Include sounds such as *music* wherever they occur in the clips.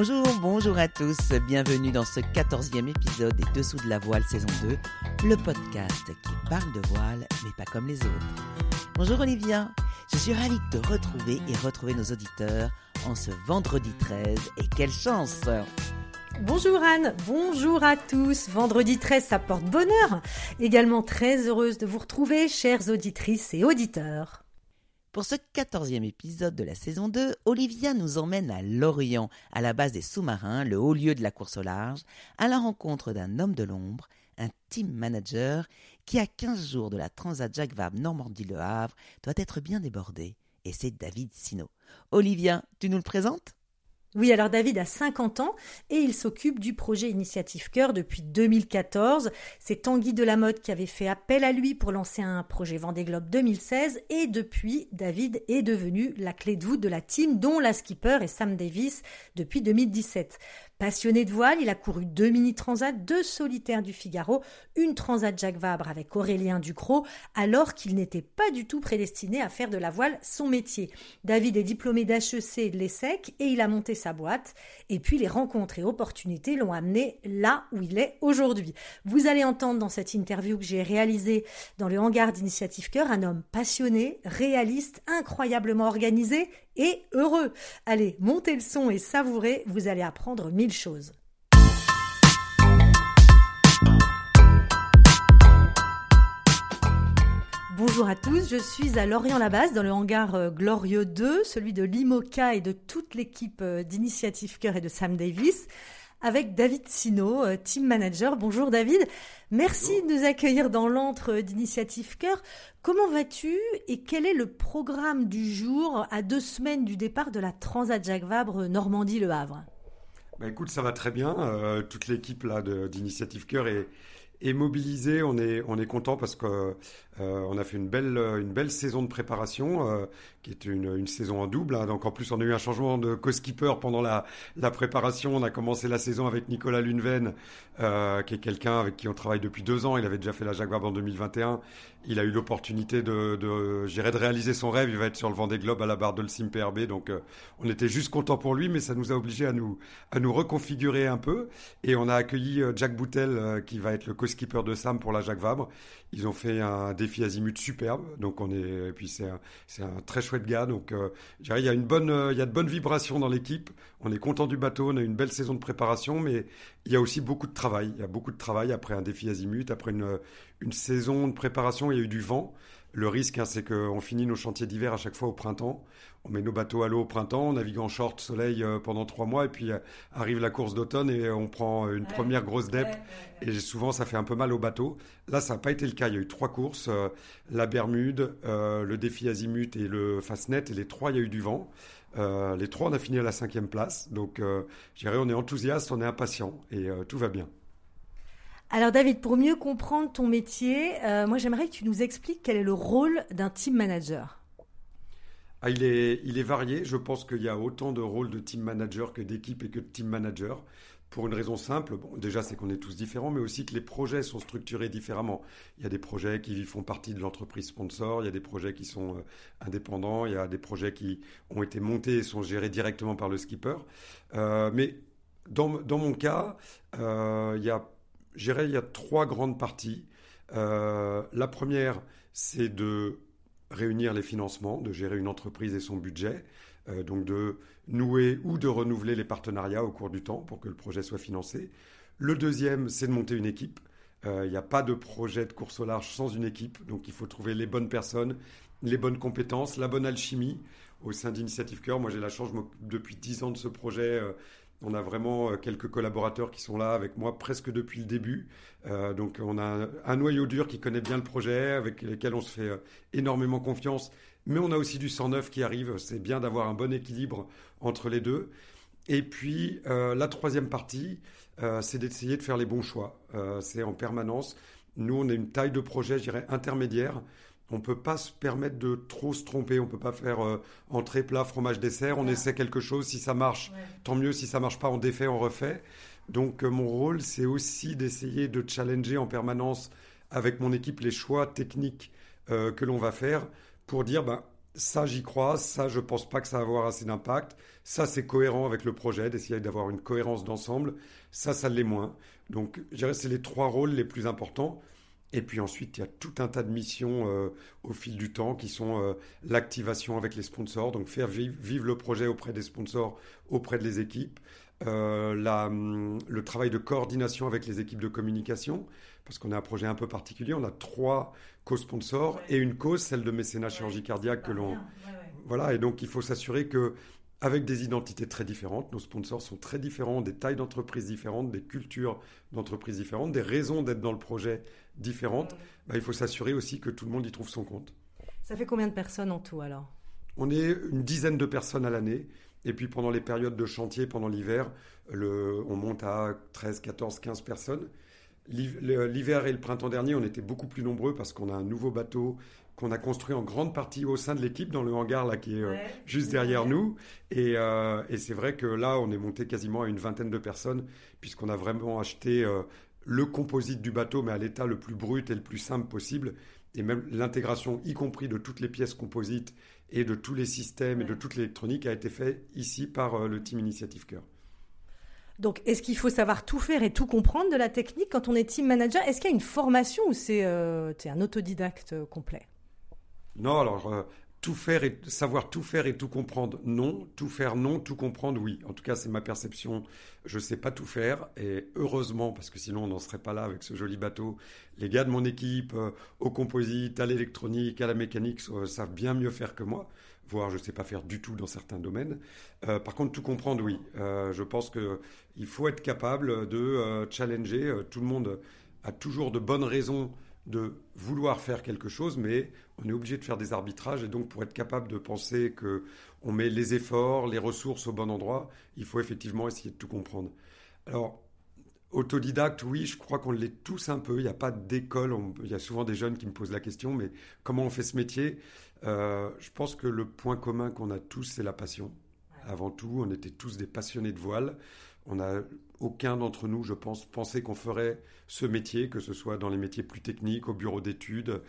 Bonjour, bonjour à tous, bienvenue dans ce quatorzième épisode des Dessous de la voile saison 2, le podcast qui parle de voile mais pas comme les autres. Bonjour Olivia, je suis ravie de te retrouver et retrouver nos auditeurs en ce vendredi 13 et quelle chance Bonjour Anne, bonjour à tous. Vendredi 13, ça porte bonheur. Également très heureuse de vous retrouver, chères auditrices et auditeurs. Pour ce quatorzième épisode de la saison 2, Olivia nous emmène à Lorient, à la base des sous-marins, le haut lieu de la course au large, à la rencontre d'un homme de l'ombre, un team manager, qui à 15 jours de la Transat Jacques Vabre Normandie-Le Havre doit être bien débordé. Et c'est David Sino. Olivia, tu nous le présentes? Oui, alors David a 50 ans et il s'occupe du projet Initiative Cœur depuis 2014. C'est Tanguy Delamotte qui avait fait appel à lui pour lancer un projet Vendée Globe 2016 et depuis, David est devenu la clé de voûte de la team dont la skipper est Sam Davis depuis 2017. Passionné de voile, il a couru deux mini-transats, deux solitaires du Figaro, une transat Jacques Vabre avec Aurélien Ducrot, alors qu'il n'était pas du tout prédestiné à faire de la voile son métier. David est diplômé d'HEC et de l'ESSEC et il a monté sa boîte. Et puis les rencontres et opportunités l'ont amené là où il est aujourd'hui. Vous allez entendre dans cette interview que j'ai réalisée dans le hangar d'Initiative Cœur un homme passionné, réaliste, incroyablement organisé et heureux. Allez, montez le son et savourez, vous allez apprendre mille choses. Bonjour à tous, je suis à Lorient-la-Basse dans le hangar euh, Glorieux 2, celui de l'IMOCA et de toute l'équipe euh, d'Initiative Cœur et de Sam Davis avec David Sino, euh, team manager. Bonjour David, merci de nous accueillir dans l'antre d'Initiative Cœur. Comment vas-tu et quel est le programme du jour à deux semaines du départ de la Transat Jacques Vabre Normandie-Le Havre? Bah écoute, ça va très bien. Euh, toute l'équipe là d'Initiative Cœur est, est mobilisée. On est, on est content parce que euh, on a fait une belle, une belle saison de préparation, euh, qui est une, une, saison en double. Hein. Donc en plus, on a eu un changement de co-skipper pendant la, la, préparation. On a commencé la saison avec Nicolas Luneven, euh, qui est quelqu'un avec qui on travaille depuis deux ans. Il avait déjà fait la Jaguar en 2021. Il a eu l'opportunité de, de, réaliser son rêve. Il va être sur le Vendée Globe à la barre de le PRB. Donc euh, on était juste content pour lui, mais ça nous a obligé à nous, à nous reconfigurer un peu. Et on a accueilli euh, Jack Boutel, qui va être le co-skipper de Sam pour la Jacques Vabre. Ils ont fait un azimut superbe, donc on est, puis c'est un, un très chouette gars, donc euh, il y a une bonne, euh, il y a de bonnes vibrations dans l'équipe. On est content du bateau, on a une belle saison de préparation, mais il y a aussi beaucoup de travail. Il y a beaucoup de travail après un défi azimut, après une, une saison de préparation, il y a eu du vent. Le risque, hein, c'est qu'on finit nos chantiers d'hiver à chaque fois au printemps. On met nos bateaux à l'eau au printemps, on navigue en short soleil euh, pendant trois mois, et puis euh, arrive la course d'automne et on prend une première grosse dep. Et souvent, ça fait un peu mal au bateau. Là, ça n'a pas été le cas. Il y a eu trois courses euh, la Bermude, le défi Azimut et le Fastnet. Et les trois, il y a eu du vent. les trois, on a fini à la cinquième place. Donc, je dirais, on est enthousiaste, on est impatient et tout va bien. Alors David, pour mieux comprendre ton métier, euh, moi j'aimerais que tu nous expliques quel est le rôle d'un team manager. Ah, il, est, il est varié. Je pense qu'il y a autant de rôles de team manager que d'équipe et que de team manager. Pour une raison simple, bon, déjà c'est qu'on est tous différents, mais aussi que les projets sont structurés différemment. Il y a des projets qui font partie de l'entreprise sponsor, il y a des projets qui sont euh, indépendants, il y a des projets qui ont été montés et sont gérés directement par le skipper. Euh, mais dans, dans, mon cas, il y a dirais il y a trois grandes parties. Euh, la première, c'est de réunir les financements, de gérer une entreprise et son budget, euh, donc de nouer ou de renouveler les partenariats au cours du temps pour que le projet soit financé. Le deuxième, c'est de monter une équipe. Euh, il n'y a pas de projet de course au large sans une équipe, donc il faut trouver les bonnes personnes, les bonnes compétences, la bonne alchimie au sein d'Initiative Cœur. Moi, j'ai la chance, depuis dix ans de ce projet, on a vraiment euh, quelques collaborateurs qui sont là avec moi presque depuis le début. Euh, donc on a un, noyau dur qui connaît bien le projet, avec lequel on se fait euh, énormément confiance. Mais on a aussi du 109 qui arrive. C'est bien d'avoir un bon équilibre entre les deux. Et puis la troisième partie, c'est d'essayer de faire les bons choix. c'est en permanence. Nous, on a une taille de projet, je dirais, intermédiaire. On ne peut pas se permettre de trop se tromper. On ne peut pas faire euh, entrée, plat, fromage, dessert. On essaie quelque chose. Si ça marche, tant mieux. Si ça marche pas, on défait, on refait. Donc euh, mon rôle, c'est aussi d'essayer de challenger en permanence avec mon équipe les choix techniques euh, que l'on va faire pour dire, ben, ça, j'y crois. Ça, je pense pas que ça va avoir assez d'impact. Ça, c'est cohérent avec le projet, d'essayer d'avoir une cohérence d'ensemble. Ça, ça l'est moins. Donc, je dirais que c'est les trois rôles les plus importants. Et puis ensuite, il y a tout un tas de missions euh, au fil du temps qui sont euh, l'activation avec les sponsors, donc faire vivre, le projet auprès des sponsors, auprès des équipes, euh, hum, le travail de coordination avec les équipes de communication, parce qu'on a un projet un peu particulier, on a trois co-sponsors et une cause, celle de mécénat chirurgie cardiaque que l'on... Voilà, et donc il faut s'assurer que avec des identités très différentes. Nos sponsors sont très différents, des tailles d'entreprises différentes, des cultures d'entreprises différentes, des raisons d'être dans le projet différentes. Bah, il faut s'assurer aussi que tout le monde y trouve son compte. Ça fait combien de personnes en tout alors? On est une dizaine de personnes à l'année. Et puis pendant les périodes de chantier, pendant l'hiver, on monte à 13, 14, 15 personnes. L'hiver et le printemps dernier, on était beaucoup plus nombreux parce qu'on a un nouveau bateau qu'on a construit en grande partie au sein de l'équipe dans le hangar là qui est euh, juste derrière nous. Euh, et, c'est vrai que là, on est monté quasiment à une vingtaine de personnes puisqu'on a vraiment acheté euh, le composite du bateau, mais à l'état le plus brut et le plus simple possible. Et même l'intégration, y compris de toutes les pièces composites et de tous les systèmes et de toute l'électronique, a été fait ici par le team Initiative Cœur. Donc, est-ce qu'il faut savoir tout faire et tout comprendre de la technique quand on est team manager? Est-ce qu'il y a une formation ou c'est un autodidacte complet? Non, alors euh, tout faire et savoir tout faire et tout comprendre, non. Tout faire, non. Tout comprendre, oui. En tout cas, c'est ma perception. Je ne sais pas tout faire et heureusement, parce que sinon on n'en serait pas là avec ce joli bateau. Les gars de mon équipe, euh, au composite, à l'électronique, à la mécanique, euh, savent bien mieux faire que moi. Voire, je ne sais pas faire du tout dans certains domaines. par contre, tout comprendre, oui. je pense qu'il faut être capable de challenger. tout le monde a toujours de bonnes raisons de vouloir faire quelque chose, mais on est obligé de faire des arbitrages et donc pour être capable de penser que on met les efforts, les ressources au bon endroit, il faut effectivement essayer de tout comprendre. Alors autodidacte, oui, je crois qu'on l'est tous un peu. Il n'y a pas d'école. Il y a souvent des jeunes qui me posent la question, mais comment on fait ce métier? Euh, Je pense que le point commun qu'on a tous, c'est la passion. Avant tout, on était tous des passionnés de voile. On n'a aucun d'entre nous, je pense, pensait qu'on ferait ce métier, que ce soit dans les métiers plus techniques, au bureau d'études,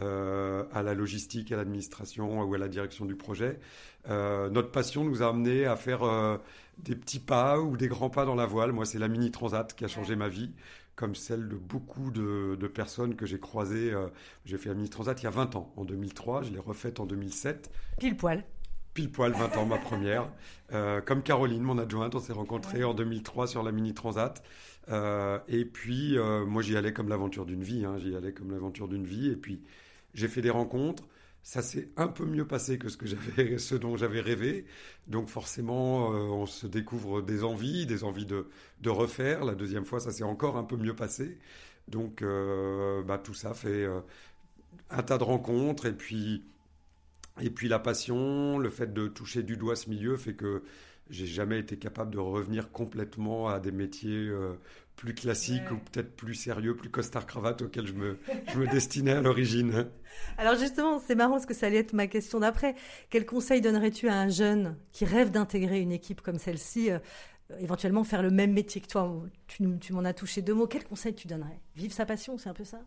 euh, à la logistique, à l'administration ou à la direction du projet. Euh, notre passion nous a amené à faire euh, des petits pas ou des grands pas dans la voile. Moi, c'est la mini transat qui a changé ma vie, comme celle de beaucoup de, de personnes que j'ai croisées. j'ai fait la mini transat il y a 20 ans, en 2003. Je l'ai refaite en 2007. Pile poil pile poil 20 ans, ma première. Euh, comme Caroline, mon adjointe, on s'est rencontrés en 2003 sur la Mini Transat. Euh, et puis, euh, moi, j'y allais comme l'aventure d'une vie. Hein. j'y allais comme l'aventure d'une vie. Et puis, j'ai fait des rencontres. Ça s'est un peu mieux passé que ce, que ce dont j'avais rêvé. Donc, forcément, on se découvre des envies, des envies de, de, refaire. La deuxième fois, ça s'est encore un peu mieux passé. Donc, bah, tout ça fait un tas de rencontres. Et puis, et puis la passion, le fait de toucher du doigt ce milieu fait que j'ai jamais été capable de revenir complètement à des métiers euh, plus classiques ou peut-être plus sérieux, plus costard cravate auxquels je me, je me destinais à l'origine. *laughs* Alors justement, c'est marrant parce que ça allait être ma question d'après. Quel conseil donnerais-tu à un jeune qui rêve d'intégrer une équipe comme celle-ci, euh, éventuellement faire le même métier que toi? Tu, tu m'en as touché deux mots. Quel conseil tu donnerais? Vive sa passion, c'est un peu ça?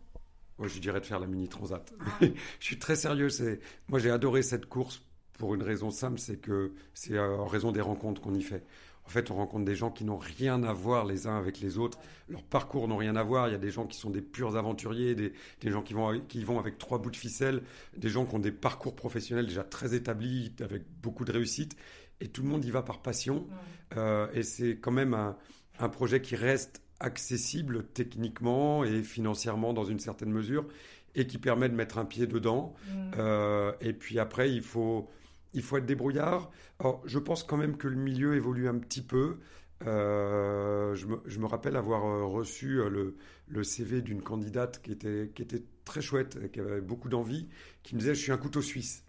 Moi, je dirais de faire la mini transat. *laughs* je suis très sérieux. C'est moi, j'ai adoré cette course pour une raison simple, c'est que c'est en raison des rencontres qu'on y fait. En fait, on rencontre des gens qui n'ont rien à voir les uns avec les autres. Leurs parcours n'ont rien à voir. Il y a des gens qui sont des purs aventuriers, des, des gens qui vont, qui vont avec trois bouts de ficelle, des gens qui ont des parcours professionnels déjà très établis, avec beaucoup de réussite. Et tout le monde y va par passion. Euh, et c'est quand même un, un projet qui reste accessible techniquement et financièrement dans une certaine mesure et qui permet de mettre un pied dedans. Mm. Euh, et puis après, il faut, il faut être débrouillard. Alors, je pense quand même que le milieu évolue un petit peu. Euh, je, me, je, me, rappelle avoir euh, reçu le, le CV d'une candidate qui était, qui était très chouette, qui avait beaucoup d'envie, qui me disait Je suis un couteau suisse.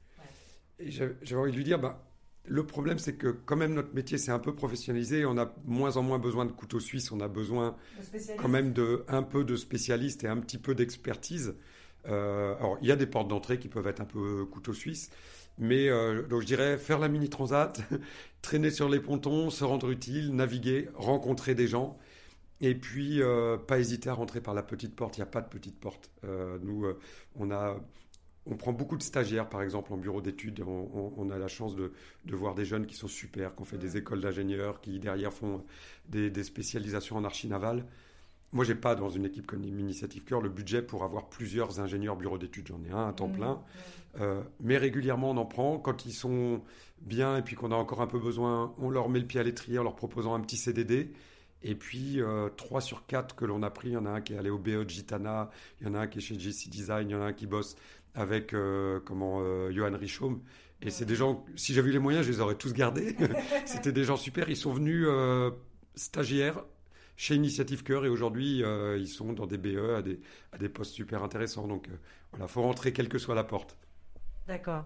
Et j'avais envie de lui dire bah, le problème, c'est que quand même notre métier s'est un peu professionnalisé. On a moins en moins besoin de couteaux suisses. On a besoin quand même de un peu de spécialistes et un petit peu d'expertise. Euh, alors, il y a des portes d'entrée qui peuvent être un peu couteau suisse, mais euh, donc je dirais faire la mini transat, *laughs* traîner sur les pontons, se rendre utile, naviguer, rencontrer des gens. Et puis, euh, pas hésiter à rentrer par la petite porte. Il n'y a pas de petite porte. nous, on a on prend beaucoup de stagiaires, par exemple, en bureau d'études. On, a la chance de, voir des jeunes qui sont super, qui ont fait des écoles d'ingénieurs, qui derrière font des, spécialisations en archi navale. Moi, j'ai pas dans une équipe comme Initiative Cœur le budget pour avoir plusieurs ingénieurs bureau d'études. J'en ai un à temps mmh, plein. Euh, mais régulièrement, on en prend. Quand ils sont bien et puis qu'on a encore un peu besoin, on leur met le pied à l'étrier en leur proposant un petit CDD. Et puis, euh, 3 sur 4 que l'on a pris, il y en a un qui est allé au BE de Gitana, il y en a un qui est chez JC Design, il y en a un qui bosse avec euh, comment euh, Johan Richaume. Et c'est des gens, si j'avais eu les moyens, je les aurais tous gardés. *laughs* C'était des gens super. Ils sont venus euh, stagiaires chez Initiative Cœur et aujourd'hui, ils sont dans des BE à des, à des postes super intéressants. Donc voilà, faut rentrer quelle que soit la porte. D'accord.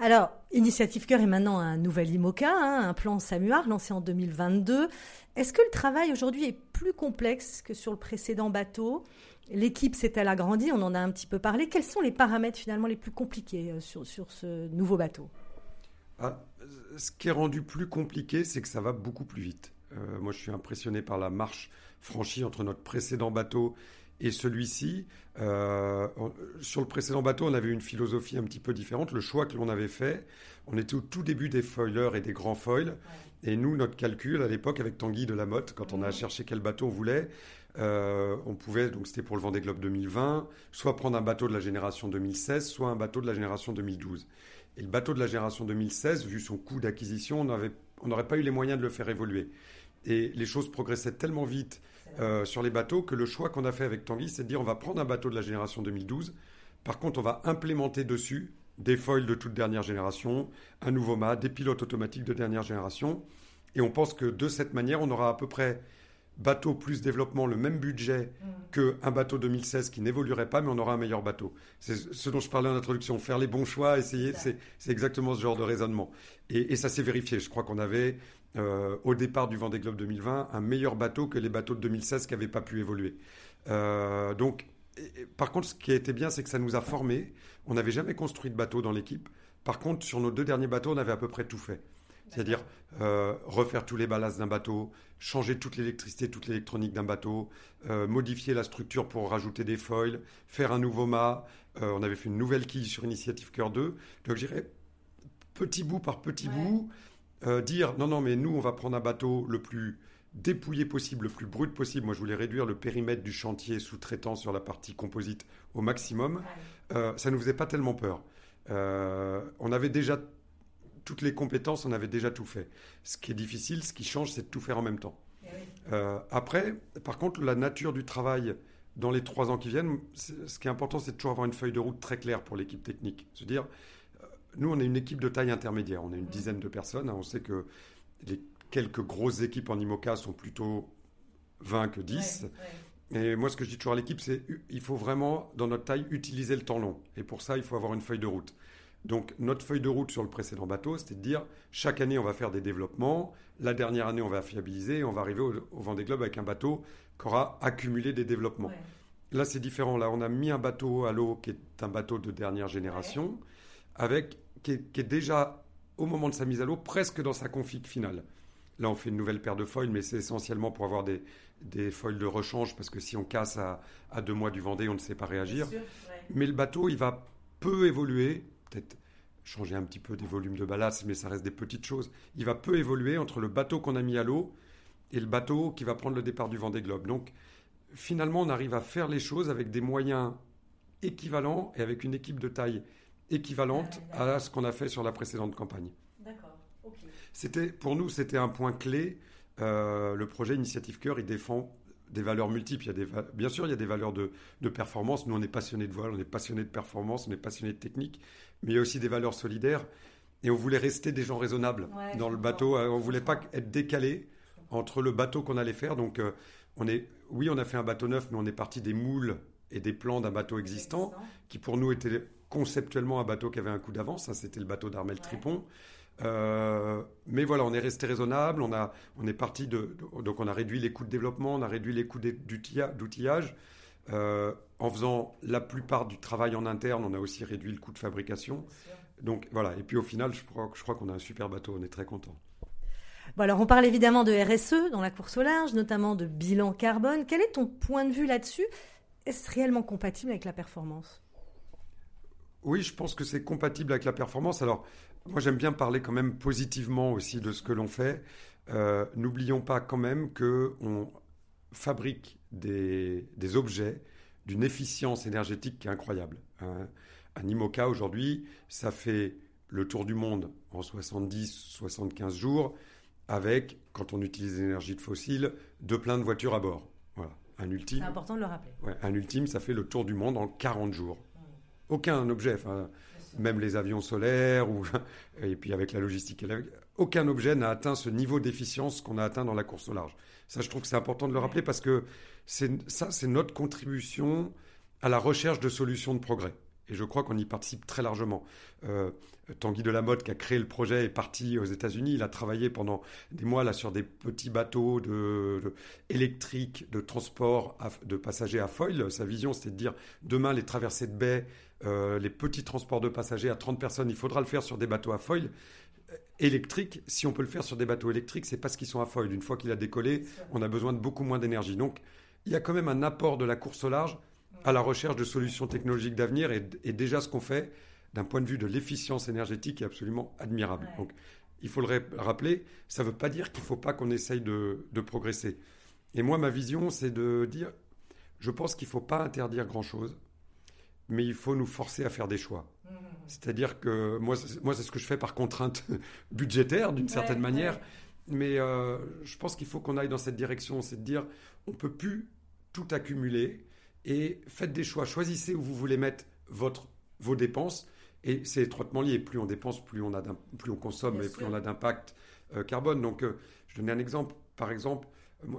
Alors, Initiative Cœur est maintenant un nouvel IMOCA, hein, un plan Samuar lancé en 2022. Est-ce que le travail aujourd'hui est plus complexe que sur le précédent bateau? L'équipe s'est-elle agrandie On en a un petit peu parlé. Quels sont les paramètres finalement les plus compliqués euh, sur, sur ce nouveau bateau? Ah, Ce qui est rendu plus compliqué, c'est que ça va beaucoup plus vite. Euh, moi, je suis impressionné par la marche franchie entre notre précédent bateau et celui-ci. Euh, sur le précédent bateau, on avait une philosophie un petit peu différente. Le choix que l'on avait fait, on était au tout début des foilers et des grands foils. Et nous, notre calcul à l'époque avec Tanguy de la Motte, quand on a cherché quel bateau on voulait, euh, on pouvait, donc c'était pour le Vendée Globe 2020, soit prendre un bateau de la génération 2016, soit un bateau de la génération 2012. Et le bateau de la génération 2016, vu son coût d'acquisition, on n'aurait pas eu les moyens de le faire évoluer. Et les choses progressaient tellement vite euh, sur les bateaux que le choix qu'on a fait avec Tanguy, c'est de dire on va prendre un bateau de la génération 2012. Par contre, on va implémenter dessus des foils de toute dernière génération, un nouveau mât, des pilotes automatiques de dernière génération. Et on pense que de cette manière, on aura à peu près bateau plus développement le même budget que mm. qu'un bateau 2016 qui n'évoluerait pas, mais on aura un meilleur bateau. C'est ce dont je parlais en introduction. Faire les bons choix, essayer, c'est exactement ce genre de raisonnement. Et, ça s'est vérifié. Je crois qu'on avait, euh, au départ du Vendée Globe 2020, un meilleur bateau que les bateaux de 2016 qui n'avaient pas pu évoluer. Euh, donc, par contre, ce qui a été bien, c'est que ça nous a formés. On n'avait jamais construit de bateau dans l'équipe. Par contre, sur nos deux derniers bateaux, on avait à peu près tout fait. C'est-à-dire euh, refaire tous les ballasts d'un bateau, changer toute l'électricité, toute l'électronique d'un bateau, euh, modifier la structure pour rajouter des foils, faire un nouveau mât. Euh, on avait fait une nouvelle quille sur Initiative Cœur 2. Donc je dirais, petit bout par petit bout, dire non, non, mais nous, on va prendre un bateau le plus dépouillé possible, le plus brut possible. Moi, je voulais réduire le périmètre du chantier sous-traitant sur la partie composite au maximum. ça ne nous faisait pas tellement peur. on avait déjà toutes les compétences, on avait déjà tout fait. Ce qui est difficile, ce qui change, c'est de tout faire en même temps. Eh euh, après, par contre, la nature du travail dans les trois ans qui viennent, ce qui est important, c'est de toujours avoir une feuille de route très claire pour l'équipe technique. Se dire, euh, nous, on est une équipe de taille intermédiaire, on est une mmh. dizaine de personnes. Hein. on sait que les quelques grosses équipes en IMOCA sont plutôt 20 que 10. Et moi, ce que je dis toujours à l'équipe, c'est il faut vraiment, dans notre taille, utiliser le temps long. Et pour ça, il faut avoir une feuille de route. Donc notre feuille de route sur le précédent bateau, c'était de dire chaque année on va faire des développements, la dernière année on va fiabiliser et on va arriver au, au Vendée Globe avec un bateau qui aura accumulé des développements. Là c'est différent, là on a mis un bateau à l'eau qui est un bateau de dernière génération, avec, qui est, déjà au moment de sa mise à l'eau presque dans sa config finale. Là on fait une nouvelle paire de foils, mais c'est essentiellement pour avoir des, des foils de rechange, parce que si on casse à, deux mois du Vendée, on ne sait pas réagir. Mais le bateau, il va peu évoluer peut-être changer un petit peu des volumes de ballast, mais ça reste des petites choses. Il va peu évoluer entre le bateau qu'on a mis à l'eau et le bateau qui va prendre le départ du Vendée Globe. Donc, finalement, on arrive à faire les choses avec des moyens équivalents et avec une équipe de taille équivalente ah, à ce qu'on a fait sur la précédente campagne. D'accord. C'était, pour nous, c'était un point clé. Euh, le projet Initiative Cœur, il défend des valeurs multiples. Il y a des, bien sûr, il y a des valeurs de, de performance. Nous, on est passionnés de voile, on est passionnés de performance, on est passionnés de technique, mais il y a aussi des valeurs solidaires. Et on voulait rester des gens raisonnables dans le bateau. Euh, on voulait pas être décalé entre le bateau qu'on allait faire. Donc, euh, on est, oui, on a fait un bateau neuf, mais on est parti des moules et des plans d'un bateau existant, qui pour nous était conceptuellement un bateau qui avait un coup d'avance. C'était le bateau d'Armel Tripon. Euh, mais voilà, on est resté raisonnable. On, a, on est parti de, Donc, on a réduit les coûts de développement, on a réduit les coûts d'outillage. Euh, en faisant la plupart du travail en interne, on a aussi réduit le coût de fabrication. Donc voilà, et puis au final, je crois, je crois qu'on a un super bateau, on est très content. Bon alors on parle évidemment de RSE dans la course au large, notamment de bilan carbone. Quel est ton point de vue là-dessus? Est-ce réellement compatible avec la performance? Oui, je pense que c'est compatible avec la performance. Alors, moi, j'aime bien parler quand même positivement aussi de ce que l'on fait. Euh, n'oublions pas quand même qu'on fabrique des, objets d'une efficience énergétique qui est incroyable. Un, un IMOCA aujourd'hui, ça fait le tour du monde en 70-75 jours avec, quand on utilise l'énergie de fossiles, deux plein de voitures à bord. Voilà. Un ultime. C'est important de le rappeler. un ultime, ça fait le tour du monde en 40 jours. Aucun objet, même les avions solaires, ou, *laughs* et puis avec la logistique, aucun objet n'a atteint ce niveau d'efficience qu'on a atteint dans la course au large. Ça, je trouve que c'est important de le rappeler parce que ça, c'est notre contribution à la recherche de solutions de progrès. Et je crois qu'on y participe très largement. Euh, Tanguy Delamotte, qui a créé le projet, est parti aux États-Unis. Il a travaillé pendant des mois là sur des petits bateaux de, électriques de transport de passagers à foil. Sa vision, c'était de dire demain, les traversées de baie, euh, les petits transports de passagers à 30 personnes, il faudra le faire sur des bateaux à foil électriques. Si on peut le faire sur des bateaux électriques, c'est parce qu'ils sont à foil. Une fois qu'il a décollé, on a besoin de beaucoup moins d'énergie. Donc, il y a quand même un apport de la course au large à la recherche de solutions technologiques d'avenir et, déjà ce qu'on fait d'un point de vue de l'efficience énergétique est absolument admirable. Donc, il faut le rappeler, ça ne veut pas dire qu'il ne faut pas qu'on essaye de, progresser. Et moi, ma vision, c'est de dire, je pense qu'il ne faut pas interdire grand-chose, mais il faut nous forcer à faire des choix. Mmh. C'est-à-dire que moi, moi c'est ce que je fais par contrainte *laughs* budgétaire, d'une certaine manière. Mais euh, je pense qu'il faut qu'on aille dans cette direction, c'est de dire, on ne peut plus tout accumuler et faites des choix. Choisissez où vous voulez mettre votre, vos dépenses. Et c'est étroitement lié. Plus on dépense, plus on, a plus on consomme et plus on a d'impact euh, carbone. Donc, euh, je donne un exemple. Par exemple,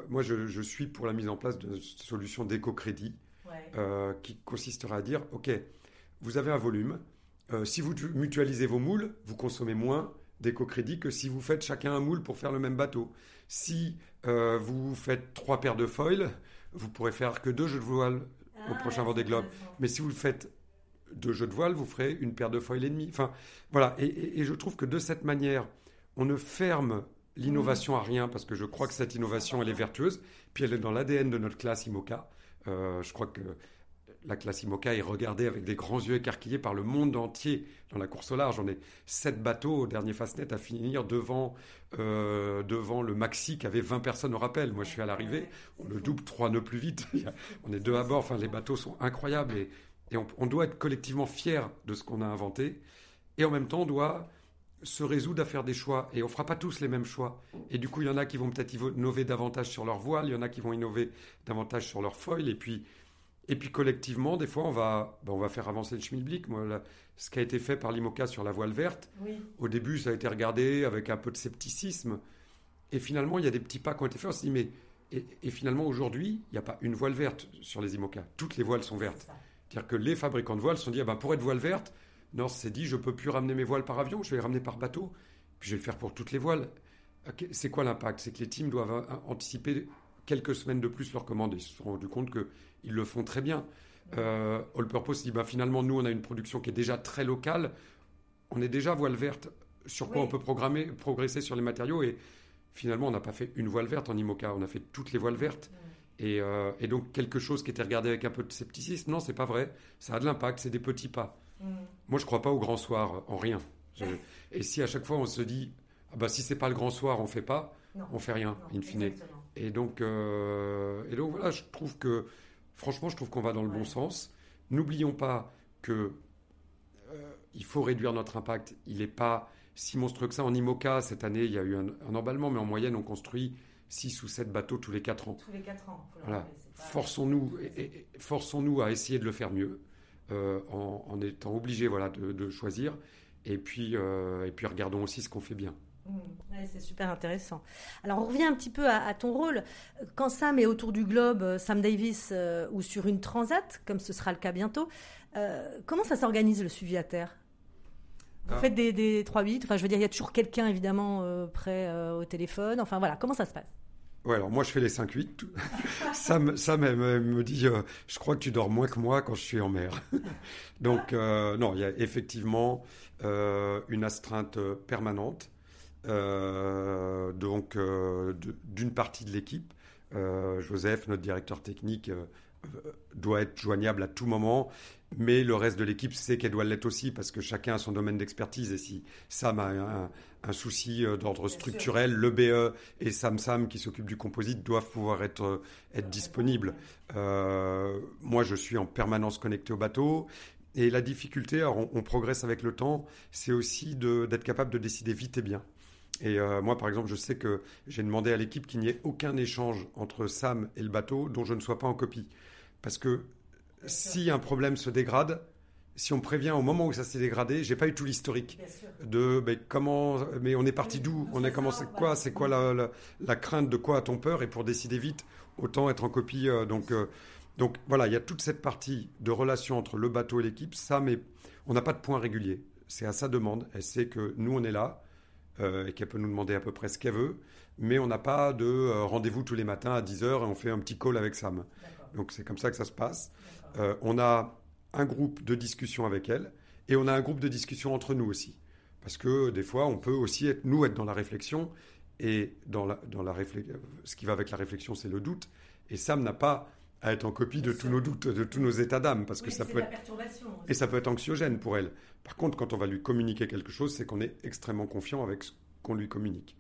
moi, je, suis pour la mise en place d'une solution d'éco-crédit qui consistera à dire, OK, vous avez un volume. Si vous mutualisez vos moules, vous consommez moins d'éco-crédit que si vous faites chacun un moule pour faire le même bateau. Si vous faites trois paires de foils, vous pourrez faire que deux jeux de voile au ah, prochain Vendée Globe. Mais si vous faites deux jeux de voile, vous ferez une paire de foils et demi. Enfin, voilà. Et, je trouve que de cette manière, on ne ferme l'innovation à rien parce que je crois que cette innovation, elle est vertueuse. Puis elle est dans l'ADN de notre classe IMOCA. Euh, je crois que la classe IMOCA est regardée avec des grands yeux écarquillés par le monde entier dans la course au large. On est sept bateaux au dernier Fastnet à finir devant, euh, devant le Maxi qui avait 20 personnes au rappel. Moi, je suis à l'arrivée, on le double trois nœuds plus vite. *laughs* on est deux à bord. Enfin, les bateaux sont incroyables et, on, doit être collectivement fiers de ce qu'on a inventé. Et en même temps, on doit se résoudre à faire des choix. Et on fera pas tous les mêmes choix. Et du coup, il y en a qui vont peut-être innover davantage sur leur voile, il y en a qui vont innover davantage sur leur foil. Et puis, et puis collectivement, des fois, on va, ben, on va faire avancer le schmilblick. Moi, ce qui a été fait par l'IMOCA sur la voile verte, au début, ça a été regardé avec un peu de scepticisme. Et finalement, il y a des petits pas qui ont été faits. On s'est dit, mais. Et, finalement, aujourd'hui, il n'y a pas une voile verte sur les IMOCA. Toutes les voiles sont vertes. C'est-à-dire que les fabricants de voiles se sont dit, ah ben, pour être voile verte, Nord s'est dit, je ne peux plus ramener mes voiles par avion, je vais les ramener par bateau. Puis je vais le faire pour toutes les voiles. C'est quoi l'impact? C'est que les teams doivent anticiper quelques semaines de plus leur commande. Ils se sont rendus compte qu'ils le font très bien. Euh, All Purpose dit bah, finalement, nous, on a une production qui est déjà très locale. On est déjà voile verte. Sur quoi on peut programmer, progresser sur les matériaux Et finalement, on n'a pas fait une voile verte en IMOCA, on a fait toutes les voiles vertes. Euh, et, donc, quelque chose qui était regardé avec un peu de scepticisme, non, c'est pas vrai. Ça a de l'impact, c'est des petits pas. Mm. Moi, je crois pas au grand soir, en rien. et si à chaque fois on se dit, ah bah, si c'est pas le grand soir, on fait pas, on fait rien, in fine. Et donc, euh, et donc voilà, je trouve que, franchement, je trouve qu'on va dans le bon sens. N'oublions pas que euh, il faut réduire notre impact. Il n'est pas si monstrueux que ça. En IMOCA, cette année, il y a eu un, emballement, mais en moyenne, on construit 6 ou 7 bateaux tous les 4 ans. Tous les 4 ans. Voilà. Forçons-nous forçons à essayer de le faire mieux, euh, en, étant obligés voilà, de, choisir. Et puis, et puis regardons aussi ce qu'on fait bien. Mmh. c'est super intéressant. Alors on revient un petit peu à, ton rôle. Quand Sam est autour du globe, euh, Sam Davis, euh, ou sur une transat, comme ce sera le cas bientôt, euh, comment ça s'organise le suivi à terre? Vous ah. faites des, des 3-8, enfin je veux dire, il y a toujours quelqu'un évidemment prêt au téléphone, enfin voilà, comment ça se passe? Ouais, alors moi je fais les 5-8. *laughs* Sam, Sam me dit Je crois que tu dors moins que moi quand je suis en mer. *laughs* Donc, non, il y a effectivement une astreinte permanente. Euh, donc euh, d'une partie de l'équipe. Euh, Joseph, notre directeur technique, doit être joignable à tout moment, mais le reste de l'équipe sait qu'elle doit l'être aussi parce que chacun a son domaine d'expertise. Et si Sam a un, souci d'ordre structurel, le BE et Sam Sam qui s'occupe du composite doivent pouvoir être, être disponibles. Euh, moi, je suis en permanence connecté au bateau. Et la difficulté, on, on, progresse avec le temps, c'est aussi d'être capable de décider vite et bien. Et moi, par exemple, je sais que j'ai demandé à l'équipe qu'il n'y ait aucun échange entre Sam et le bateau dont je ne sois pas en copie. Parce que si un problème se dégrade, si on prévient au moment où ça s'est dégradé, j'ai pas eu tout l'historique de mais comment, mais on est parti d'où, on a commencé quoi, c'est quoi la, crainte de quoi a-t-on peur? Et pour décider vite, autant être en copie. Euh, donc, euh, donc voilà, il y a toute cette partie de relation entre le bateau et l'équipe. Ça, mais on n'a pas de point régulier. C'est à sa demande. Elle sait que nous on est là euh, et qu'elle peut nous demander à peu près ce qu'elle veut, mais on n'a pas de rendez-vous tous les matins à 10 h et on fait un petit call avec Sam. Donc c'est comme ça que ça se passe. Euh, on a un groupe de discussion avec elle et on a un groupe de discussion entre nous aussi. Parce que des fois, on peut aussi être, nous, être dans la réflexion. Et dans la, dans la ce qui va avec la réflexion, c'est le doute. Et Sam n'a pas à être en copie de tous nos doutes, de tous nos états d'âme, parce que ça peut être et ça peut être anxiogène pour elle. Par contre, quand on va lui communiquer quelque chose, c'est qu'on est extrêmement confiant avec ce qu'on lui communique.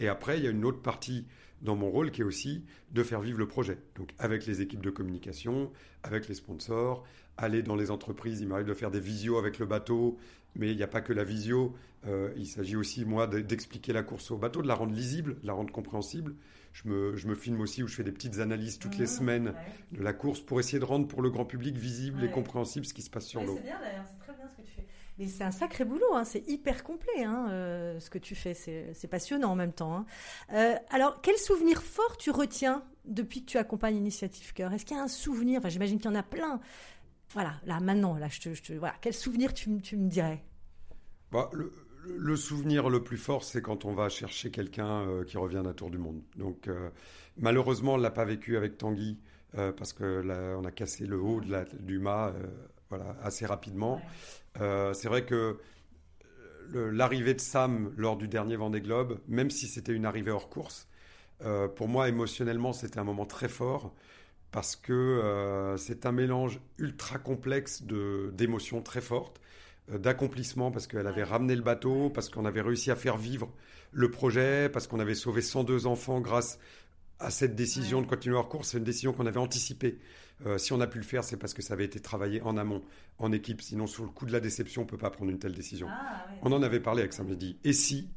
Et après, il y a une autre partie dans mon rôle qui est aussi de faire vivre le projet. Donc avec les équipes de communication, avec les sponsors, aller dans les entreprises. Il m'arrive de faire des visios avec le bateau, mais il n'y a pas que la visio. Euh, il s'agit aussi, moi, d'expliquer la course au bateau, de la rendre lisible, de la rendre compréhensible. Je me, je me, filme aussi où je fais des petites analyses toutes les mmh, semaines de la course pour essayer de rendre pour le grand public visible et compréhensible ce qui se passe sur l'eau. C'est bien d'ailleurs, c'est très bien ce que tu fais. Mais c'est un sacré boulot, hein. c'est hyper complet hein, euh, ce que tu fais, c'est passionnant en même temps. Hein. Euh, alors, quel souvenir fort tu retiens depuis que tu accompagnes Initiative Cœur? Est-ce qu'il y a un souvenir? Enfin, j'imagine qu'il y en a plein. Voilà, là maintenant, là, je te, je te voilà, quel souvenir tu, tu me dirais? Bah, le, le, souvenir le plus fort, c'est quand on va chercher quelqu'un euh, qui revient d'un tour du monde. Donc, malheureusement, on l'a pas vécu avec Tanguy parce que on a cassé le haut de la, du mât voilà, assez rapidement. Euh, c'est vrai que l'arrivée de Sam lors du dernier Vendée Globe, même si c'était une arrivée hors course, euh, pour moi émotionnellement c'était un moment très fort parce que euh, c'est un mélange ultra complexe d'émotions très fortes, d'accomplissement parce qu'elle avait ramené le bateau, parce qu'on avait réussi à faire vivre le projet, parce qu'on avait sauvé 102 enfants grâce à cette décision de continuer hors course. C'est une décision qu'on avait anticipée. Euh, si on a pu le faire, c'est parce que ça avait été travaillé en amont, en équipe. Sinon, sur le coup de la déception, on ne peut pas prendre une telle décision. Ah, on en avait parlé avec Sam dit et si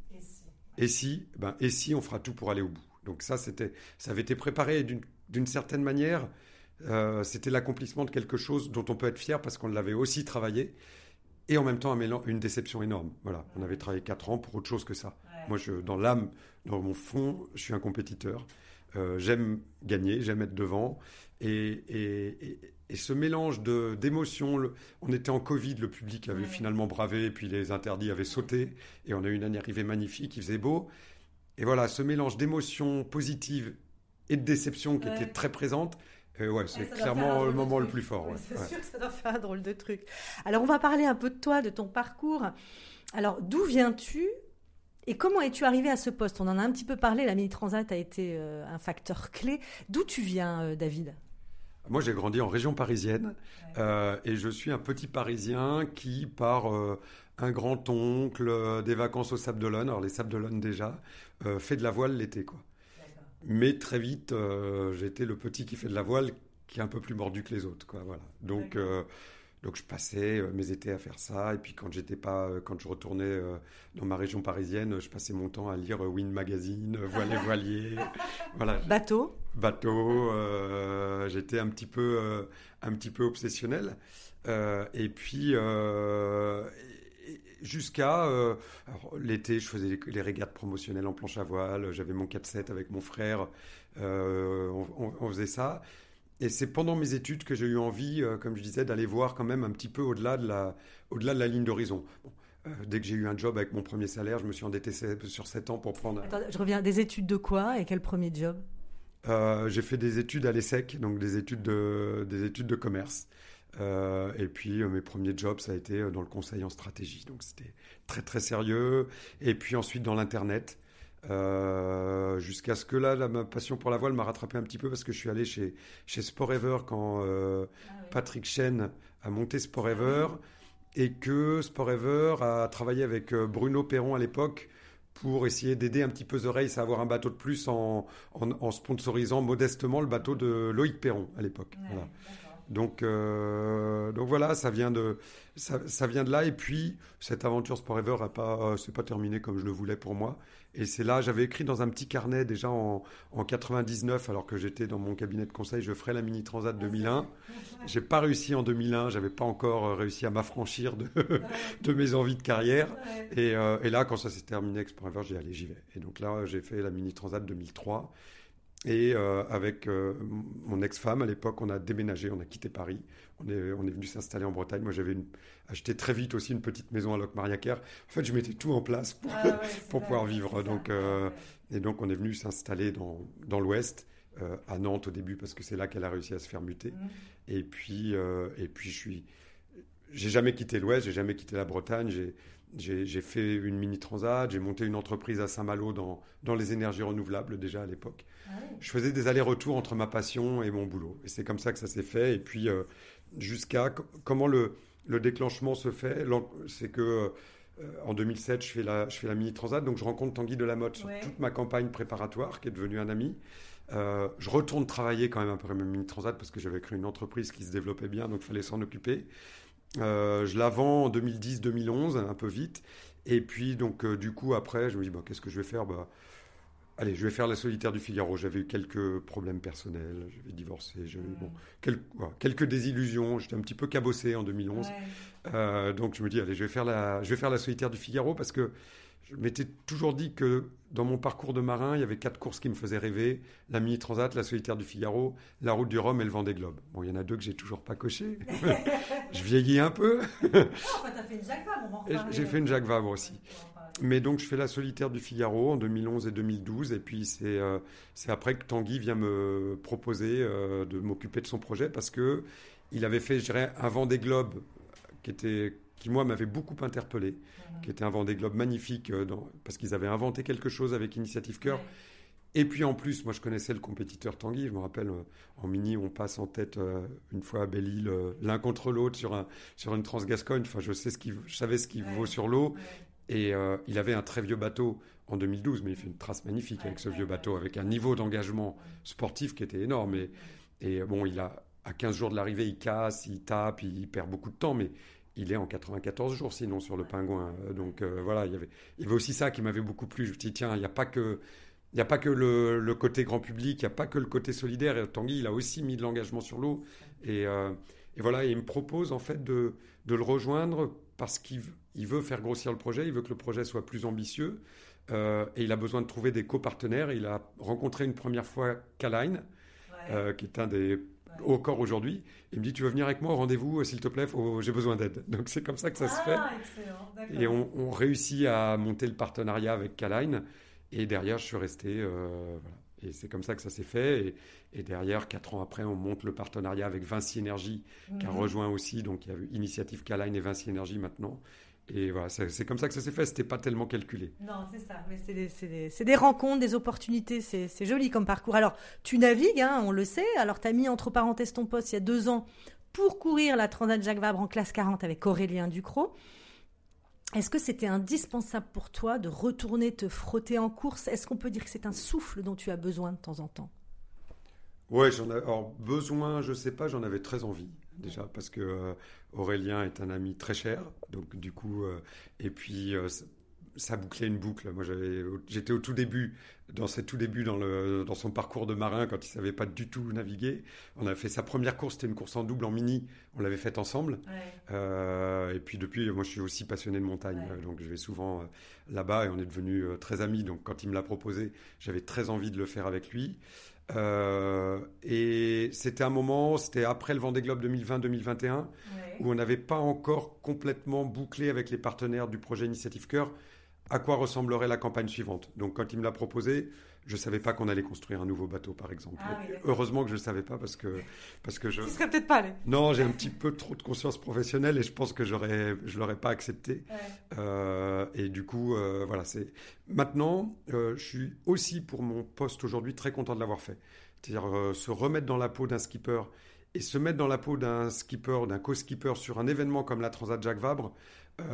Et si, ben, et si on fera tout pour aller au bout? Donc ça, c'était, ça avait été préparé d'une certaine manière. Euh, c'était l'accomplissement de quelque chose dont on peut être fier parce qu'on l'avait aussi travaillé. Et en même temps, une déception énorme. Voilà, on avait travaillé quatre ans pour autre chose que ça. Moi, je, dans l'âme, dans mon fond, je suis un compétiteur. Euh, j'aime gagner, j'aime être devant. Et, ce mélange d'émotions, on était en Covid, le public avait finalement bravé, et puis les interdits avaient sauté, et on a eu une arrivée magnifique, il faisait beau. Et voilà, ce mélange d'émotions positives et de déception qui était très présente, euh, ouais, c'est clairement le moment le plus fort. C'est sûr que ça doit faire un drôle de truc. Alors, on va parler un peu de toi, de ton parcours. Alors, d'où viens-tu et comment es-tu arrivé à ce poste? On en a un petit peu parlé, la Mini Transat a été euh, un facteur clé. D'où tu viens, euh, David? Moi, j'ai grandi en région parisienne euh, et je suis un petit Parisien qui, par euh, un grand-oncle, des vacances au Sable d'Olonne, alors les Sables d'Olonne déjà, fait de la voile l'été. quoi. Mais très vite, j'étais le petit qui fait de la voile qui est un peu plus mordu que les autres. Quoi, voilà. Donc, donc je passais euh, mes étés à faire ça. Et puis quand j'étais pas, euh, quand je retournais euh, dans ma région parisienne, je passais mon temps à lire Wind Magazine, Voile *laughs* Voilier. voilà. Bateau. Bateau. j'étais un petit peu, un petit peu obsessionnel. et puis jusqu'à l'été, je faisais les, régates promotionnelles en planche à voile. J'avais mon 4-7 avec mon frère. on, faisait ça. Et c'est pendant mes études que j'ai eu envie, euh, comme je disais, d'aller voir quand même un petit peu au-delà de la, au-delà de la ligne d'horizon. Euh, dès que j'ai eu un job avec mon premier salaire, je me suis endetté sur 7 ans pour prendre. Attends, je reviens. Des études de quoi et quel premier job? Euh, J'ai fait des études à l'ESSEC, donc des études de, des études de commerce. Et puis mes premiers jobs, ça a été dans le conseil en stratégie. Donc c'était très très sérieux. Et puis ensuite dans l'internet. Euh, jusqu'à ce que là, ma passion pour la voile m'a rattrapé un petit peu parce que je suis allé chez, chez Sport Ever quand euh, ah Patrick Chen a monté Sport Ever et que Sport Ever a travaillé avec euh, Bruno Perron à l'époque pour essayer d'aider un petit peu The Race à avoir un bateau de plus en, en, sponsorisant modestement le bateau de Loïc Perron à l'époque. Donc, donc voilà, ça vient de ça, ça, vient de là. Et puis cette aventure Sport Ever a pas, c'est pas terminé comme je le voulais pour moi. Et c'est là, j'avais écrit dans un petit carnet déjà en, en 99, alors que j'étais dans mon cabinet de conseil, je ferai la Mini Transat 2001. *laughs* J'ai pas réussi en 2001, j'avais pas encore euh, réussi à m'affranchir de, *laughs* de, mes envies de carrière. Et, euh, et, là, quand ça s'est terminé avec Sport Ever, j'ai dit allez, j'y vais. Et donc là, j'ai fait la Mini Transat 2003. Et euh, avec euh, mon ex-femme, à l'époque, on a déménagé, on a quitté Paris. On est, on est venu s'installer en Bretagne. Moi, j'avais acheté très vite aussi une petite maison à Locmariaquer. En fait, je mettais tout en place pour, ah *laughs* pour pouvoir vivre. Donc, euh, et donc, on est venu s'installer dans, dans l'Ouest, à Nantes au début, parce que c'est là qu'elle a réussi à se faire muter. Mmh. Et puis, et puis, je suis. J'ai jamais quitté l'Ouest, j'ai jamais quitté la Bretagne. J'ai j'ai fait une mini transat, j'ai monté une entreprise à Saint-Malo dans, dans, les énergies renouvelables déjà à l'époque. Ah je faisais des allers-retours entre ma passion et mon boulot. Et c'est comme ça que ça s'est fait. Et puis euh, jusqu'à comment le, le, déclenchement se fait, c'est que euh, en 2007, je fais, la, je fais la mini transat, donc je rencontre Tanguy de la Motte sur toute ma campagne préparatoire, qui est devenu un ami. Euh, je retourne travailler quand même après ma mini transat parce que j'avais créé une entreprise qui se développait bien, donc il fallait s'en occuper. Je la vends en 2010-2011, un peu vite. Et puis, donc, du coup, après, je me dis, bah, qu'est-ce que je vais faire? Bah, Allez, je vais faire la solitaire du Figaro. J'avais eu quelques problèmes personnels, j'avais divorcé, j'avais bon, quelques, quelques désillusions. J'étais un petit peu cabossé en 2011. Euh, donc, je me dis, allez, je vais, faire la, je vais faire la solitaire du Figaro parce que je m'étais toujours dit que dans mon parcours de marin, il y avait quatre courses qui me faisaient rêver la Mini Transat, la Solitaire du Figaro, la Route du Rhum et le Vendée Globe. Bon, il y en a deux que j'ai toujours pas coché. *laughs* je vieillis un peu. J'ai fait une Jacques Vabre aussi. Mais donc, je fais la Solitaire du Figaro en 2011 et 2012. Et puis, c'est euh, après que Tanguy vient me proposer euh, de m'occuper de son projet parce que il avait fait, je dirais, un Vendée Globe qui était qui moi m'avait beaucoup interpellé, mhm. qui était un Vendée Globe magnifique euh, parce qu'ils avaient inventé quelque chose avec Initiative Cœur. Et puis en plus, moi je connaissais le compétiteur Tanguy. Je me rappelle euh, en mini, on passe en tête euh, une fois à Belle-Île, l'un contre l'autre sur, un, sur une Transgascogne. Enfin, je, sais ce qui, je savais ce qu'il vaut sur l'eau. Et il avait un très vieux bateau en 2012, mais il fait une trace magnifique avec ce vieux bateau, avec un niveau d'engagement sportif qui était énorme. Et, et bon, il a, à 15 jours de l'arrivée, il casse, il tape, il perd beaucoup de temps, mais il est en 94 jours sinon sur le pingouin. Donc euh, voilà, il y, avait, il y avait aussi ça qui m'avait beaucoup plu. Je me dis, tiens, il n'y a pas que, il a pas que le, côté grand public, il n'y a pas que le côté solidaire. Et Tanguy, il a aussi mis de l'engagement sur l'eau. Et, euh, et, voilà, il me propose en fait de, de le rejoindre parce qu'il veut faire grossir le projet, il veut que le projet soit plus ambitieux. Euh, et il a besoin de trouver des copartenaires. Il a rencontré une première fois Kaline, qui est un des au corps aujourd'hui. Il me dit, tu veux venir avec moi au rendez-vous, s'il te plaît, j'ai besoin d'aide. *laughs* Donc c'est comme ça que ça se fait. Ah, et on, réussit à monter le partenariat avec Kaline. Et derrière, je suis resté. Euh, et c'est comme ça que ça s'est fait. Et, derrière, quatre ans après, on monte le partenariat avec Vinci Énergie, qui a mhm. rejoint aussi. Donc il y a eu Initiative Kaline et Vinci Énergie maintenant. Et voilà, c'est comme ça que ça s'est fait. C'était pas tellement calculé. Non, c'est ça. Mais c'est des, des, rencontres, des opportunités. C'est joli comme parcours. Alors, tu navigues, hein, on le sait. Alors, tu as mis entre parenthèses ton poste il y a deux ans pour courir la Transat Jacques Vabre en classe 40 avec Aurélien Ducrot. Est-ce que c'était indispensable pour toi de retourner te frotter en course? Est-ce qu'on peut dire que c'est un souffle dont tu as besoin de temps en temps? Ouais, j'en ai alors, besoin, je sais pas, j'en avais très envie déjà parce que euh, Aurélien est un ami très cher, donc du coup, euh, et puis euh, ça bouclait une boucle. Moi, j'étais au tout début, dans ses tout débuts dans, le, dans son parcours de marin, quand il savait pas du tout naviguer. On a fait sa première course, c'était une course en double en mini. On l'avait faite ensemble. et puis depuis, moi, je suis aussi passionné de montagne, donc je vais souvent là-bas et on est devenus très amis. Donc quand il me l'a proposé, j'avais très envie de le faire avec lui. Euh, et c'était un moment, c'était après le Vendée Globe 2020-2021, où on n'avait pas encore complètement bouclé avec les partenaires du projet Initiative Cœur à quoi ressemblerait la campagne suivante. Donc quand il me l'a proposé, je ne savais pas qu'on allait construire un nouveau bateau, par exemple. Ah Heureusement que je ne le savais pas parce que, parce que je. Tu serais peut-être pas allé. Non, j'ai un petit peu trop de conscience professionnelle et je pense que j'aurais, je l'aurais pas accepté. Euh, et du coup, euh, voilà, c'est. Maintenant, euh, je suis aussi pour mon poste aujourd'hui très content de l'avoir fait. C'est-à-dire se remettre dans la peau d'un skipper et se mettre dans la peau d'un skipper, d'un co-skipper sur un événement comme la Transat Jacques Vabre.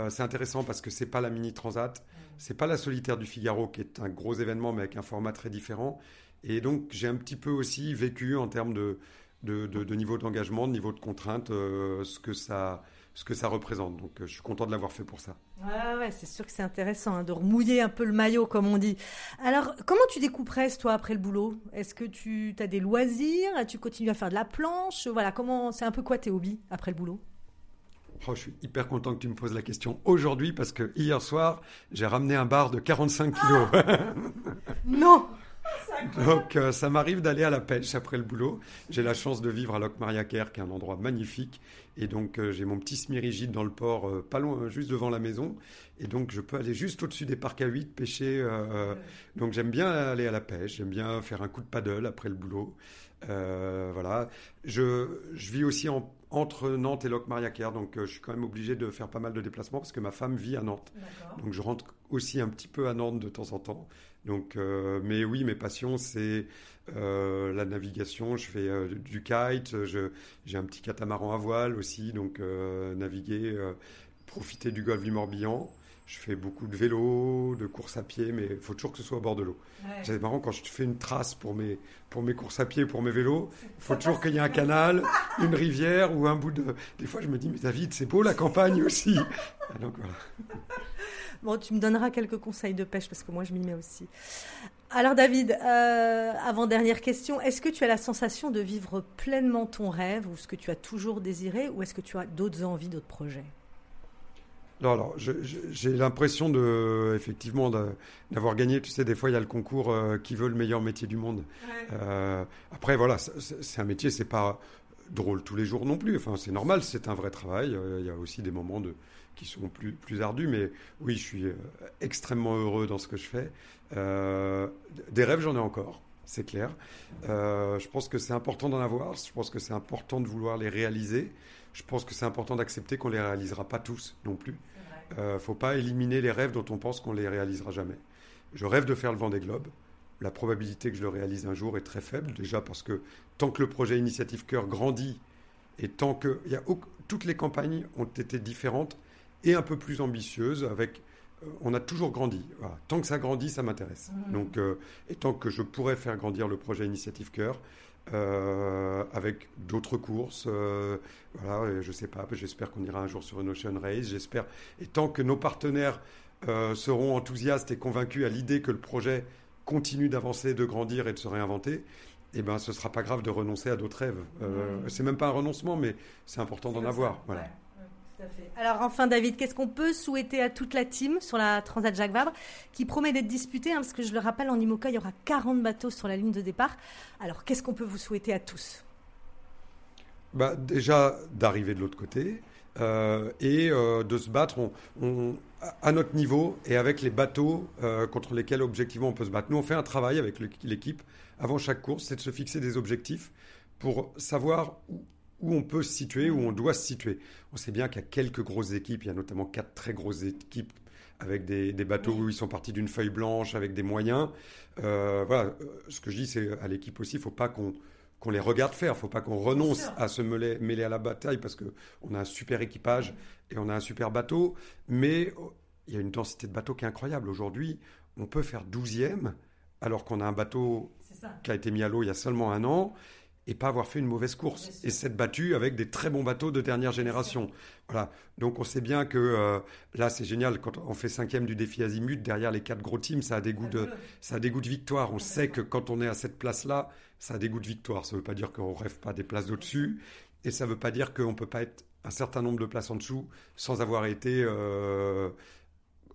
c'est intéressant parce que c'est pas la mini transat, c'est pas la solitaire du Figaro qui est un gros événement mais avec un format très différent. Et donc j'ai un petit peu aussi vécu en termes de, de, niveau d'engagement, de niveau de contrainte, euh, ce, que ça, ce que ça représente. Donc euh, je suis content de l'avoir fait pour ça. Ouais, ouais c'est sûr que c'est intéressant hein, de remouiller un peu le maillot, comme on dit. Alors, comment tu découperais toi après le boulot? Est-ce que tu as des loisirs? Tu continues à faire de la planche? Voilà, comment c'est un peu quoi tes hobbies après le boulot? Oh, je suis hyper content que tu me poses la question aujourd'hui parce que hier soir, j'ai ramené un bar de 45 kilos. non Donc, euh, ça m'arrive d'aller à la pêche après le boulot. J'ai la chance de vivre à Loc Mariaker, qui est un endroit magnifique. Et donc, euh, j'ai mon petit semi-rigide dans le port, euh, pas loin, juste devant la maison. Et donc, je peux aller juste au-dessus des parcs à 8 pêcher. donc, j'aime bien aller à la pêche. J'aime bien faire un coup de paddle après le boulot. voilà. Je, je vis aussi en entre Nantes et Locmariaquer. Donc, euh, je suis quand même obligé de faire pas mal de déplacements parce que ma femme vit à Nantes. Donc, je rentre aussi un petit peu à Nantes de temps en temps. Donc, euh, mais oui, mes passions, c'est euh, la navigation. Je fais du kite. J'ai un petit catamaran à voile aussi. Donc, naviguer, profiter du golfe du Morbihan. Je fais beaucoup de vélo, de course à pied, mais il faut toujours que ce soit au bord de l'eau. C'est marrant quand je fais une trace pour mes, pour mes courses à pied, pour mes vélos, il faut toujours qu'il y ait un canal, une rivière ou un bout de. Des fois, je me dis, mais David, c'est beau la campagne aussi. Donc voilà. *laughs* Bon, tu me donneras quelques conseils de pêche parce que moi, je m'y mets aussi. Alors, David, euh, avant-dernière question, est-ce que tu as la sensation de vivre pleinement ton rêve ou ce que tu as toujours désiré ou est-ce que tu as d'autres envies, d'autres projets? Non, alors, j'ai l'impression de, effectivement, d'avoir gagné. Tu sais, des fois, il y a le concours euh, qui veut le meilleur métier du monde. Euh, après, voilà, c'est un métier, c'est pas drôle tous les jours non plus. Enfin, c'est normal, c'est un vrai travail. Euh, il y a aussi des moments de, qui sont plus, plus ardus, mais oui, je suis extrêmement heureux dans ce que je fais. des rêves, j'en ai encore, c'est clair. je pense que c'est important d'en avoir. Je pense que c'est important de vouloir les réaliser. Je pense que c'est important d'accepter qu'on les réalisera pas tous non plus. Il ne euh, faut pas éliminer les rêves dont on pense qu'on les réalisera jamais. Je rêve de faire le vent des globes. La probabilité que je le réalise un jour est très faible, déjà parce que tant que le projet Initiative Cœur grandit et tant que y a, toutes les campagnes ont été différentes et un peu plus ambitieuses, avec euh, on a toujours grandi. Tant que ça grandit, ça m'intéresse. Mmh. Donc, euh, et tant que je pourrais faire grandir le projet Initiative Cœur, euh, avec d'autres courses. Euh, voilà, je sais pas, j'espère qu'on ira un jour sur une Ocean Race, j'espère. Et tant que nos partenaires euh, seront enthousiastes et convaincus à l'idée que le projet continue d'avancer, de grandir et de se réinventer, eh ben, ce sera pas grave de renoncer à d'autres rêves. Mmh. C'est même pas un renoncement, mais c'est important d'en avoir. Voilà. Alors enfin David, qu'est-ce qu'on peut souhaiter à toute la team sur la Transat Jacques Vabre qui promet d'être disputée, hein, parce que je le rappelle, en IMOCA, il y aura 40 bateaux sur la ligne de départ. Alors qu'est-ce qu'on peut vous souhaiter à tous? Bah, Déjà d'arriver de l'autre côté. Euh, et euh, de se battre à notre niveau et avec les bateaux euh, contre lesquels objectivement on peut se battre. Nous, on fait un travail avec l'équipe avant chaque course, c'est de se fixer des objectifs pour savoir où, où on peut se situer, où on doit se situer. On sait bien qu'il y a quelques grosses équipes, il y a notamment quatre très grosses équipes avec des, bateaux où ils sont partis d'une feuille blanche, avec des moyens. Euh, voilà, ce que je dis, c'est à l'équipe aussi, il ne faut pas qu'on qu'on les regarde faire, il ne faut pas qu'on renonce à se mêler, mêler, à la bataille parce qu'on a un super équipage et on a un super bateau, mais oh, il y a une densité de bateaux qui est incroyable. Aujourd'hui, on peut faire 12e alors qu'on a un bateau qui a été mis à l'eau il y a seulement un an et pas avoir fait une mauvaise course et s'être battu avec des très bons bateaux de dernière génération. Voilà. Donc on sait bien que euh, là c'est génial quand on fait cinquième du défi Azimut derrière les quatre gros teams, ça a des goûts de ça a des goûts de victoire. On sait que quand on est à cette place là, ça a des goûts de victoire. Ça veut pas dire qu'on rêve pas des places au-dessus et ça veut pas dire qu'on peut pas être un certain nombre de places en dessous sans avoir été euh,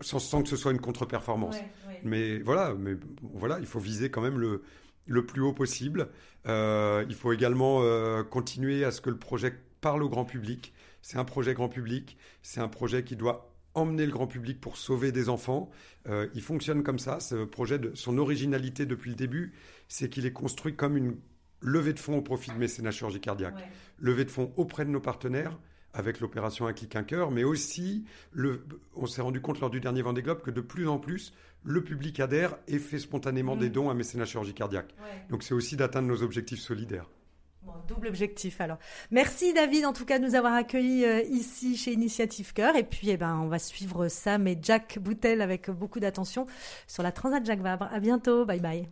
sans, que ce soit une contre-performance. Mais voilà, mais voilà, il faut viser quand même le le plus haut possible. Euh, il faut également euh, continuer à ce que le projet parle au grand public. C'est un projet grand public, c'est un projet qui doit emmener le grand public pour sauver des enfants. Euh, il fonctionne comme ça. Ce projet, de, son originalité depuis le début, c'est qu'il est construit comme une levée de fonds au profit de mécénat chirurgie cardiaque. Levée de fonds auprès de nos partenaires avec l'opération Un clic, un cœur, mais aussi, le, on s'est rendu compte lors du dernier Vendée Globe que de plus en plus, le public adhère et fait spontanément des mm. dons à mécénat chirurgie cardiaque. Donc c'est aussi d'atteindre nos objectifs solidaires. double objectif alors. Merci David en tout cas de nous avoir accueillis euh, ici chez Initiative Cœur et puis eh ben on va suivre Sam et Jack Boutel avec beaucoup d'attention sur la Transat Jacques Vabre. À bientôt, bye bye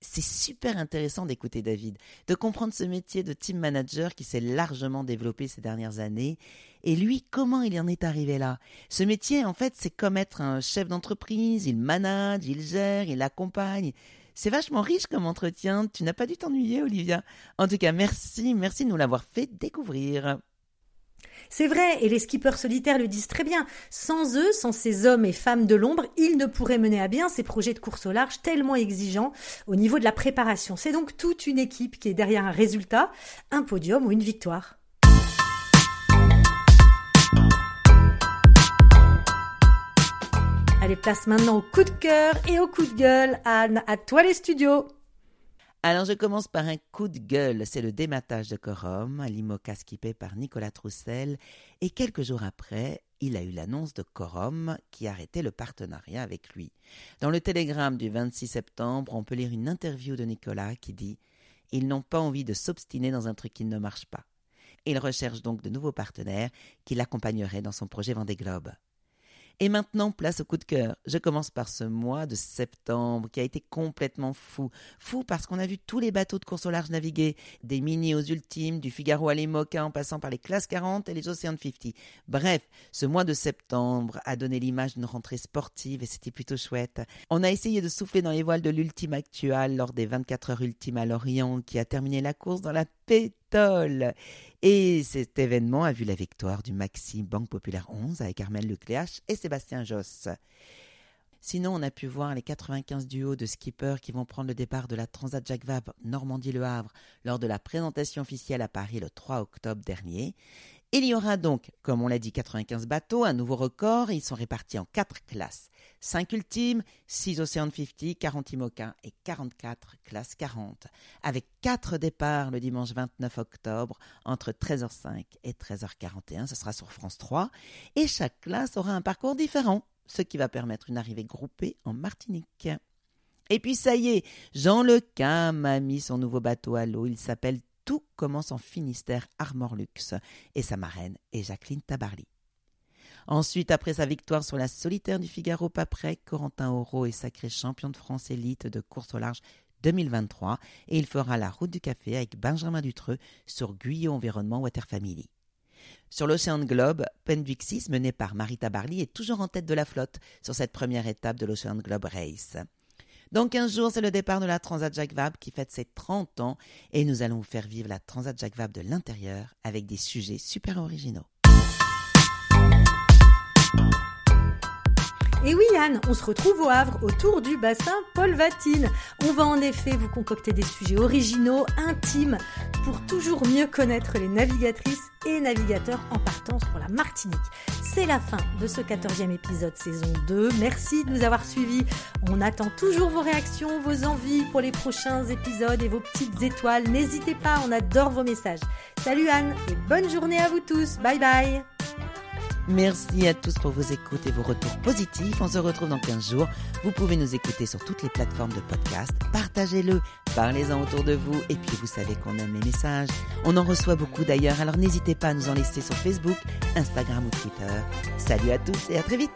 c'est super intéressant d'écouter David, de comprendre ce métier de team manager qui s'est largement développé ces dernières années. Et lui, comment il en est arrivé là? Ce métier, en fait, c'est comme être un chef d'entreprise, il manage, il gère, il accompagne. C'est vachement riche comme entretien, tu n'as pas dû t'ennuyer, Olivia. En tout cas, merci, merci de nous l'avoir fait découvrir. C'est vrai, et les skippers solitaires le disent très bien. Sans eux, sans ces hommes et femmes de l'ombre, ils ne pourraient mener à bien ces projets de course au large tellement exigeants au niveau de la préparation. C'est donc toute une équipe qui est derrière un résultat, un podium ou une victoire. Allez, place maintenant au coup de cœur et au coup de gueule. Anne, à toi les studios. Alors je commence par un coup de gueule, c'est le dématage de Corum, l'IMOCA skippé par Nicolas Troussel, et quelques jours après, il a eu l'annonce de Corum qui arrêtait le partenariat avec lui. Dans le télégramme du 26 septembre, on peut lire une interview de Nicolas qui dit Ils n'ont pas envie de s'obstiner dans un truc qui ne marche pas. Il recherche donc de nouveaux partenaires qui l'accompagneraient dans son projet Vendée Globe. Et maintenant, place au coup de cœur. Je commence par ce mois de septembre qui a été complètement fou. Fou parce qu'on a vu tous les bateaux de course au large naviguer, des mini aux ultimes, du Figaro à l'Imoca en passant par les classes 40 et les Ocean 50. Bref, ce mois de septembre a donné l'image d'une rentrée sportive et c'était plutôt chouette. On a essayé de souffler dans les voiles de l'ultime actual lors des 24 heures ultimes à Lorient qui a terminé la course dans la Et cet événement a vu la victoire du Maxi Banque Populaire 11 avec Armel Lecléache et Sébastien Josse. Sinon, on a pu voir les 95 duos de skippers qui vont prendre le départ de la Transat Jacques Vabre Normandie-Le Havre lors de la présentation officielle à Paris le 3 octobre dernier. Il y aura donc, comme on l'a dit, 95 bateaux, un nouveau record. Ils sont répartis en quatre classes. 5 ultimes, 6 Ocean 50, 40 IMOCA et 44 classes 40. Avec 4 départs le dimanche 29 octobre entre 13h05 et 13h41. Ce sera sur France 3. Et chaque classe aura un parcours différent, ce qui va permettre une arrivée groupée en Martinique. Et puis ça y est, Jean Lecam a mis son nouveau bateau à l'eau. Il s'appelle tout commence en Finistère Armorlux et sa marraine est Jacqueline Tabarly. Ensuite, après sa victoire sur la solitaire du Figaro Paprec, Corentin Auro est sacré champion de France élite de course au large 2023 et il fera la route du café avec Benjamin Dutreux sur Guyot Environnement Water Family. Sur l'Océan Globe, Pendwixis, mené par Marita Barley, est toujours en tête de la flotte sur cette première étape de l'Ocean Globe Race. Dans 15 jours, c'est le départ de la Transat Jacques Vabre qui fête ses 30 ans et nous allons vous faire vivre la Transat Jacques Vabre de l'intérieur avec des sujets super originaux. Et oui Anne, on se retrouve au Havre autour du bassin Paul Vatine. On va en effet vous concocter des sujets originaux, intimes, pour toujours mieux connaître les navigatrices et navigateurs en partance pour la Martinique. C'est la fin de ce 14e épisode saison 2. Merci de nous avoir suivis. On attend toujours vos réactions, vos envies pour les prochains épisodes et vos petites étoiles. N'hésitez pas, on adore vos messages. Salut Anne et bonne journée à vous tous. Bye bye. Merci à tous pour vos écoutes et vos retours positifs. On se retrouve dans 15 jours. Vous pouvez nous écouter sur toutes les plateformes de podcast. Partagez-le, parlez-en autour de vous. Et puis vous savez qu'on aime les messages. On en reçoit beaucoup d'ailleurs, alors n'hésitez pas à nous en laisser sur Facebook, Instagram ou Twitter. Salut à tous et à très vite